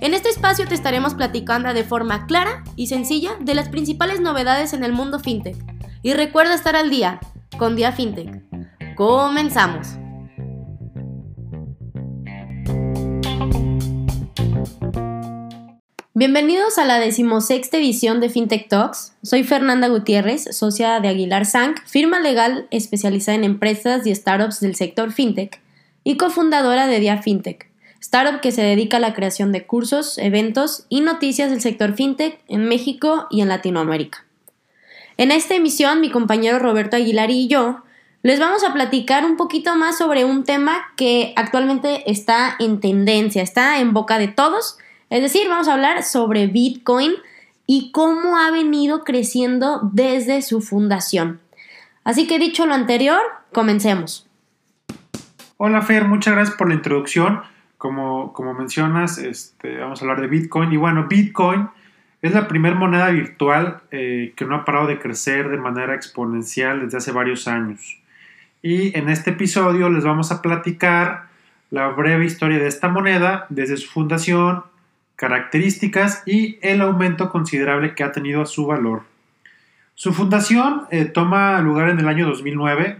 En este espacio te estaremos platicando de forma clara y sencilla de las principales novedades en el mundo FinTech. Y recuerda estar al día con Dia FinTech. Comenzamos. Bienvenidos a la decimosexta edición de FinTech Talks. Soy Fernanda Gutiérrez, socia de Aguilar Sank, firma legal especializada en empresas y startups del sector FinTech y cofundadora de Dia FinTech, startup que se dedica a la creación de cursos, eventos y noticias del sector FinTech en México y en Latinoamérica. En esta emisión, mi compañero Roberto Aguilar y yo les vamos a platicar un poquito más sobre un tema que actualmente está en tendencia, está en boca de todos es decir, vamos a hablar sobre Bitcoin y cómo ha venido creciendo desde su fundación. Así que dicho lo anterior, comencemos. Hola Fer, muchas gracias por la introducción. Como, como mencionas, este, vamos a hablar de Bitcoin. Y bueno, Bitcoin es la primera moneda virtual eh, que no ha parado de crecer de manera exponencial desde hace varios años. Y en este episodio les vamos a platicar la breve historia de esta moneda desde su fundación características y el aumento considerable que ha tenido a su valor. Su fundación eh, toma lugar en el año 2009,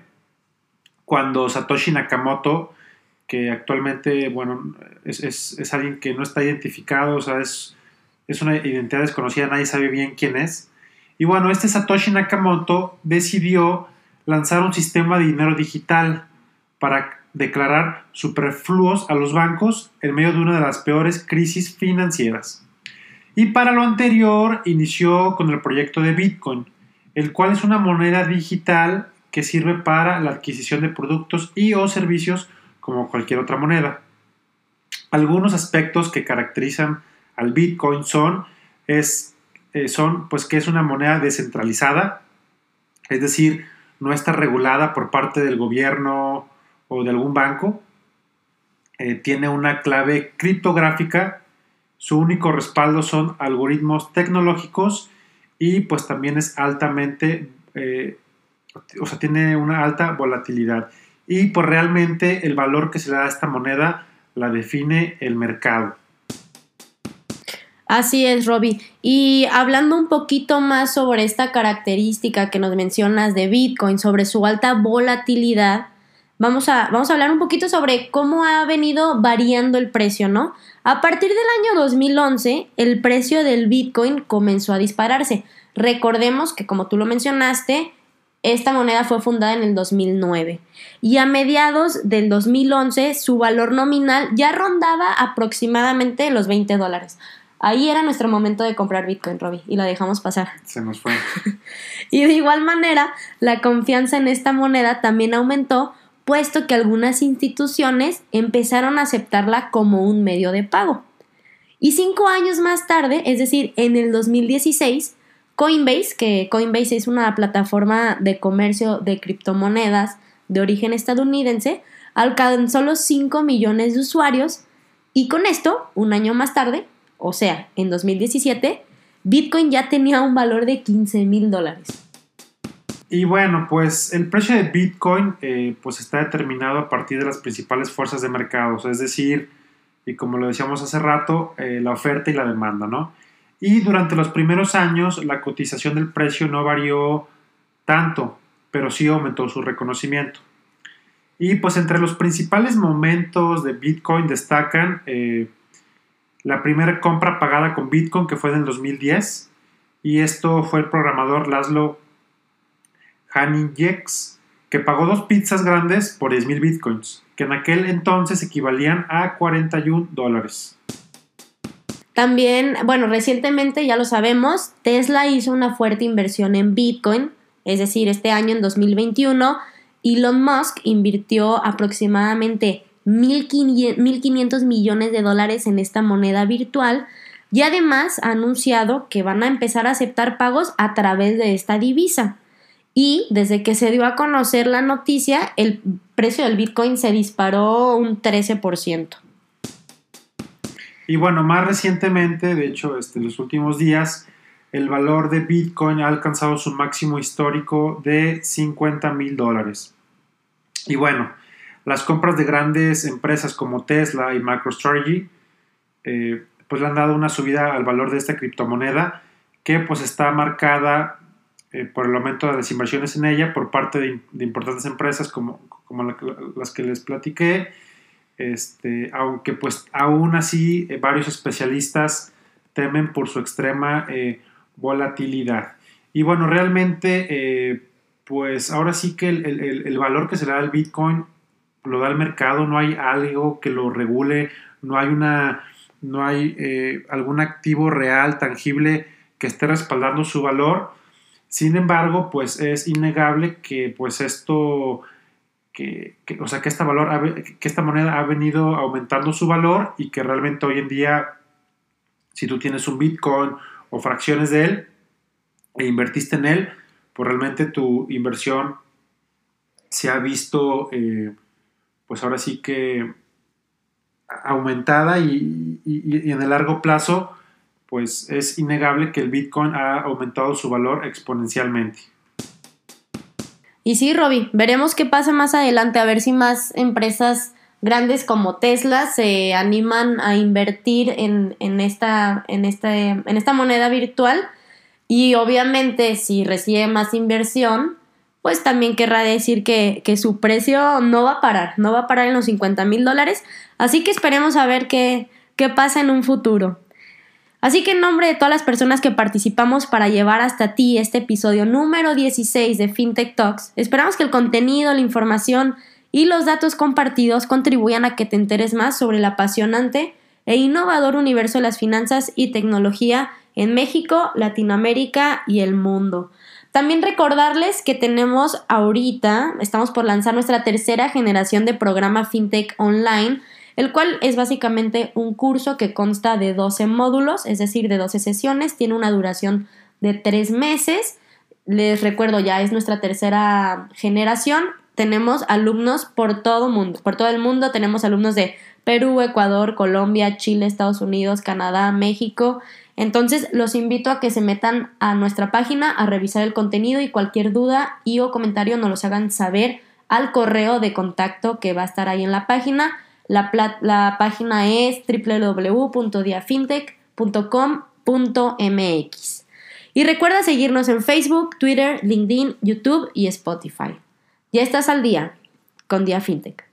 cuando Satoshi Nakamoto, que actualmente bueno, es, alguien que no está identificado, o sea, es, es una identidad desconocida, nadie sabe bien quién es. Y bueno, este Satoshi Nakamoto decidió lanzar un sistema de dinero digital para declarar superfluos a los bancos en medio de una de las peores crisis financieras. Y para lo anterior inició con el proyecto de Bitcoin, el cual es una moneda digital que sirve para la adquisición de productos y o servicios como cualquier otra moneda. Algunos aspectos que caracterizan al Bitcoin son, es, eh, son pues que es una moneda descentralizada, es decir, no está regulada por parte del gobierno o de algún banco, eh, tiene una clave criptográfica, su único respaldo son algoritmos tecnológicos y pues también es altamente, eh, o sea, tiene una alta volatilidad. Y pues realmente el valor que se le da a esta moneda la define el mercado. Así es, Robbie. Y hablando un poquito más sobre esta característica que nos mencionas de Bitcoin, sobre su alta volatilidad, vamos a, vamos a hablar un poquito sobre cómo ha venido variando el precio, ¿no? A partir del año 2011, el precio del Bitcoin comenzó a dispararse. Recordemos que, como tú lo mencionaste, esta moneda fue fundada en el 2009 y a mediados del 2011 su valor nominal ya rondaba aproximadamente los 20 dólares. Ahí era nuestro momento de comprar Bitcoin, Robbie, y la dejamos pasar. Se nos fue. y de igual manera, la confianza en esta moneda también aumentó puesto que algunas instituciones empezaron a aceptarla como un medio de pago. Y cinco años más tarde, es decir, en el 2016, Coinbase, que Coinbase es una plataforma de comercio de criptomonedas de origen estadounidense, alcanzó los 5 millones de usuarios y con esto, un año más tarde, o sea, en 2017, Bitcoin ya tenía un valor de 15 mil dólares. Y bueno, pues el precio de Bitcoin eh, pues está determinado a partir de las principales fuerzas de mercado, es decir, y como lo decíamos hace rato, eh, la oferta y la demanda, ¿no? Y durante los primeros años la cotización del precio no varió tanto, pero sí aumentó su reconocimiento. Y pues entre los principales momentos de Bitcoin destacan eh, la primera compra pagada con Bitcoin que fue en el 2010 y esto fue el programador Laszlo Jex, que pagó dos pizzas grandes por 10.000 bitcoins, que en aquel entonces equivalían a 41 dólares. También, bueno, recientemente ya lo sabemos, Tesla hizo una fuerte inversión en Bitcoin, es decir, este año en 2021, Elon Musk invirtió aproximadamente 1.500 millones de dólares en esta moneda virtual y además ha anunciado que van a empezar a aceptar pagos a través de esta divisa. Y desde que se dio a conocer la noticia, el precio del Bitcoin se disparó un 13%. Y bueno, más recientemente, de hecho, este, en los últimos días, el valor de Bitcoin ha alcanzado su máximo histórico de 50 mil dólares. Y bueno, las compras de grandes empresas como Tesla y MicroStrategy eh, pues le han dado una subida al valor de esta criptomoneda que pues está marcada eh, por el aumento de las inversiones en ella por parte de, importantes empresas como, como las que les platiqué, este, aunque pues aún así eh, varios especialistas temen por su extrema eh, volatilidad. Y bueno, realmente pues ahora sí que el, valor que se le da al Bitcoin lo da el mercado, no hay algo que lo regule, no hay una no hay eh, algún activo real, tangible, que esté respaldando su valor. Sin embargo, pues es innegable que pues esto, que, o sea, que esta, valor, que esta moneda ha venido aumentando su valor y que realmente hoy en día, si tú tienes un Bitcoin o fracciones de él e invertiste en él, pues realmente tu inversión se ha visto, eh, pues ahora sí que aumentada y, en el largo plazo, pues es innegable que el Bitcoin ha aumentado su valor exponencialmente. Y sí, Robbie, veremos qué pasa más adelante, a ver si más empresas grandes como Tesla se animan a invertir en, esta, en, en esta moneda virtual y obviamente si recibe más inversión, pues también querrá decir que, su precio no va a parar, no va a parar en los 50 mil dólares, Así que esperemos a ver qué pasa en un futuro. Así que en nombre de todas las personas que participamos para llevar hasta ti este episodio número 16 de FinTech Talks, esperamos que el contenido, la información y los datos compartidos contribuyan a que te enteres más sobre el apasionante e innovador universo de las finanzas y tecnología en México, Latinoamérica y el mundo. También recordarles que tenemos ahorita, estamos por lanzar nuestra tercera generación de programa FinTech Online, el cual es básicamente un curso que consta de 12 módulos, es decir, de 12 sesiones, tiene una duración de 3 meses. Les recuerdo, ya es nuestra tercera generación. Tenemos alumnos por todo mundo, por todo el mundo. Tenemos alumnos de Perú, Ecuador, Colombia, Chile, Estados Unidos, Canadá, México. Entonces los invito a que se metan a nuestra página a revisar el contenido y cualquier duda y o comentario nos los hagan saber al correo de contacto que va a estar ahí en la página. La, página es www.diafintech.com.mx. Y recuerda seguirnos en Facebook, Twitter, LinkedIn, YouTube y Spotify. Ya estás al día con Diafintech.